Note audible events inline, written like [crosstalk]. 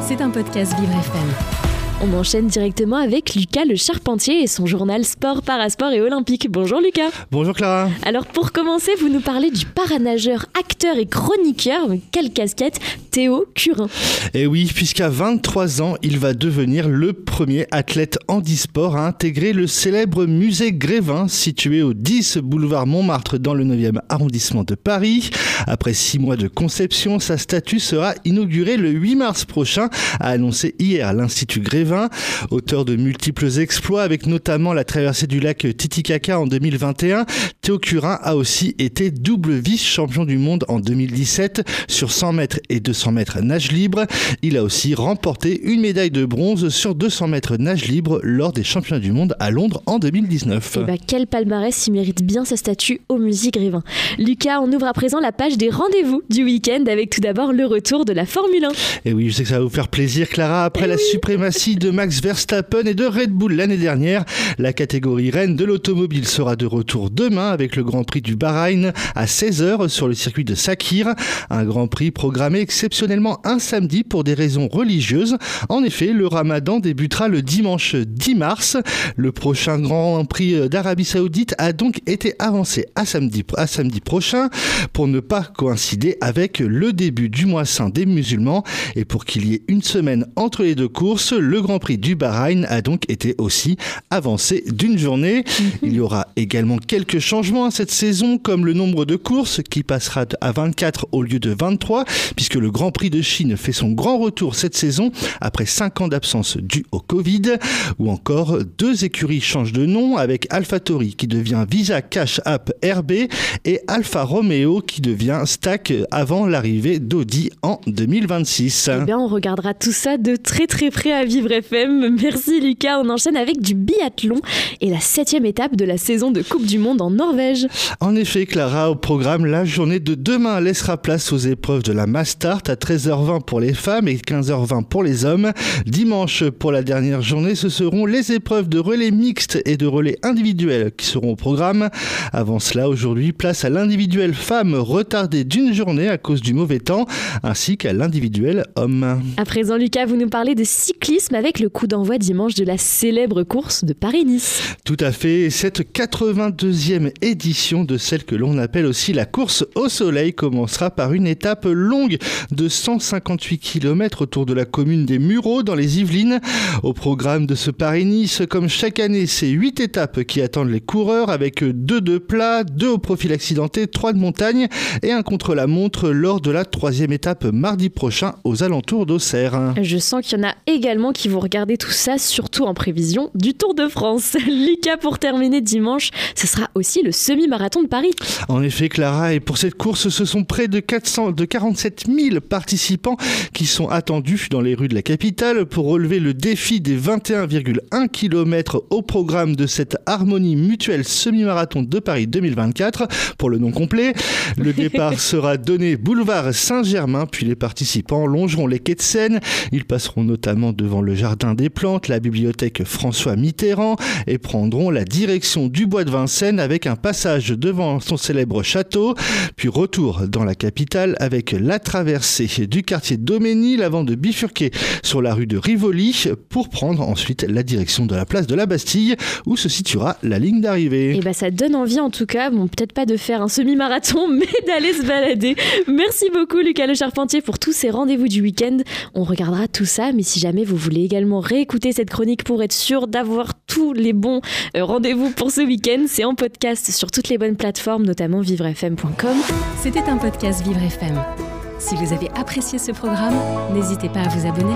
C'est un podcast Vivre FM. On enchaîne directement avec Lucas le Charpentier et son journal Sport, Parasport et Olympique. Bonjour Lucas. Bonjour Clara. Alors pour commencer, vous nous parlez du paranageur, acteur et chroniqueur, quelle casquette, Théo Curin. Et eh oui, puisqu'à 23 ans, il va devenir le premier athlète handisport à intégrer le célèbre musée Grévin, situé au 10 boulevard Montmartre dans le 9e arrondissement de Paris. Après six mois de conception, sa statue sera inaugurée le 8 mars prochain, a annoncé hier l'Institut Grévin auteur de multiples exploits avec notamment la traversée du lac Titicaca en 2021. Théo Curin a aussi été double vice-champion du monde en 2017 sur 100 mètres et 200 mètres nage libre. Il a aussi remporté une médaille de bronze sur 200 mètres nage libre lors des championnats du monde à Londres en 2019. Et bah, quel palmarès, il mérite bien sa statue au Musée Grévin. Lucas, on ouvre à présent la page des rendez-vous du week-end avec tout d'abord le retour de la Formule 1. Et oui, je sais que ça va vous faire plaisir, Clara. Après eh la suprématie de Max Verstappen et de Red Bull l'année dernière. La catégorie reine de l'automobile sera de retour demain avec le Grand Prix du Bahreïn à 16h sur le circuit de Sakir. Un Grand Prix programmé exceptionnellement un samedi pour des raisons religieuses. En effet, le ramadan débutera le dimanche 10 mars. Le prochain Grand Prix d'Arabie Saoudite a donc été avancé à samedi, à samedi prochain pour ne pas coïncider avec le début du mois saint des musulmans et pour qu'il y ait une semaine entre les deux courses, le Grand Prix du Bahreïn a donc été aussi avancé d'une journée. [laughs] Il y aura également quelques changements cette saison, comme le nombre de courses qui passera à 24 au lieu de 23, puisque le Grand Prix de Chine fait son grand retour cette saison après 5 ans d'absence due au Covid, ou encore deux écuries changent de nom avec AlphaTauri qui devient Visa Cash App RB et Alfa Romeo qui devient Stack avant l'arrivée d'Audi en 2026. Eh bien, on regardera tout ça de très très près à vivre FM. Merci Lucas. On enchaîne avec du biathlon et la septième étape de la saison de Coupe du Monde en Norvège. En effet, Clara, au programme, la journée de demain laissera place aux épreuves de la Mastart à 13h20 pour les femmes et 15h20 pour les hommes. Dimanche, pour la dernière journée, ce seront les épreuves de relais mixte et de relais individuel qui seront au programme. Avant cela, aujourd'hui, place à l'individuel femme retardé d'une journée à cause du mauvais temps, ainsi qu'à l'individuel homme. À présent, Lucas, vous nous parlez de cyclisme avec le coup d'envoi dimanche de la célèbre course de Paris-Nice. Tout à fait, cette 82e édition de celle que l'on appelle aussi la course au soleil commencera par une étape longue de 158 km autour de la commune des Mureaux dans les Yvelines. Au programme de ce Paris-Nice, comme chaque année, c'est 8 étapes qui attendent les coureurs avec 2 de plat, 2 au profil accidenté, 3 de montagne et un contre-la-montre lors de la troisième étape mardi prochain aux alentours d'Auxerre. Je sens qu'il y en a également qui vont regarder tout ça, surtout en prévision du Tour de France. [laughs] Lucas, pour terminer dimanche, ce sera aussi le semi-marathon de Paris. En effet, Clara, et pour cette course, ce sont près de, 400, de 47 000 participants qui sont attendus dans les rues de la capitale pour relever le défi des 21,1 km au programme de cette harmonie mutuelle semi-marathon de Paris 2024. Pour le nom complet, le [laughs] départ [laughs] sera donné boulevard Saint-Germain, puis les participants longeront les quais de Seine. Ils passeront notamment devant le Jardin des Plantes, la bibliothèque François Mitterrand et prendront la direction du bois de Vincennes avec un passage devant son célèbre château, puis retour dans la capitale avec la traversée du quartier Doménil avant de bifurquer sur la rue de Rivoli pour prendre ensuite la direction de la place de la Bastille où se situera la ligne d'arrivée. Et eh bah ben, ça donne envie en tout cas, bon peut-être pas de faire un semi-marathon [laughs] mais d'aller se balader. Merci beaucoup Lucas Le Charpentier pour tous ces rendez-vous du week-end. On regardera tout ça mais si jamais vous voulez également réécouter cette chronique pour être sûr d'avoir tous les bons euh, rendez-vous pour ce week-end. C'est en podcast sur toutes les bonnes plateformes, notamment vivrefm.com. C'était un podcast Vivre FM. Si vous avez apprécié ce programme, n'hésitez pas à vous abonner.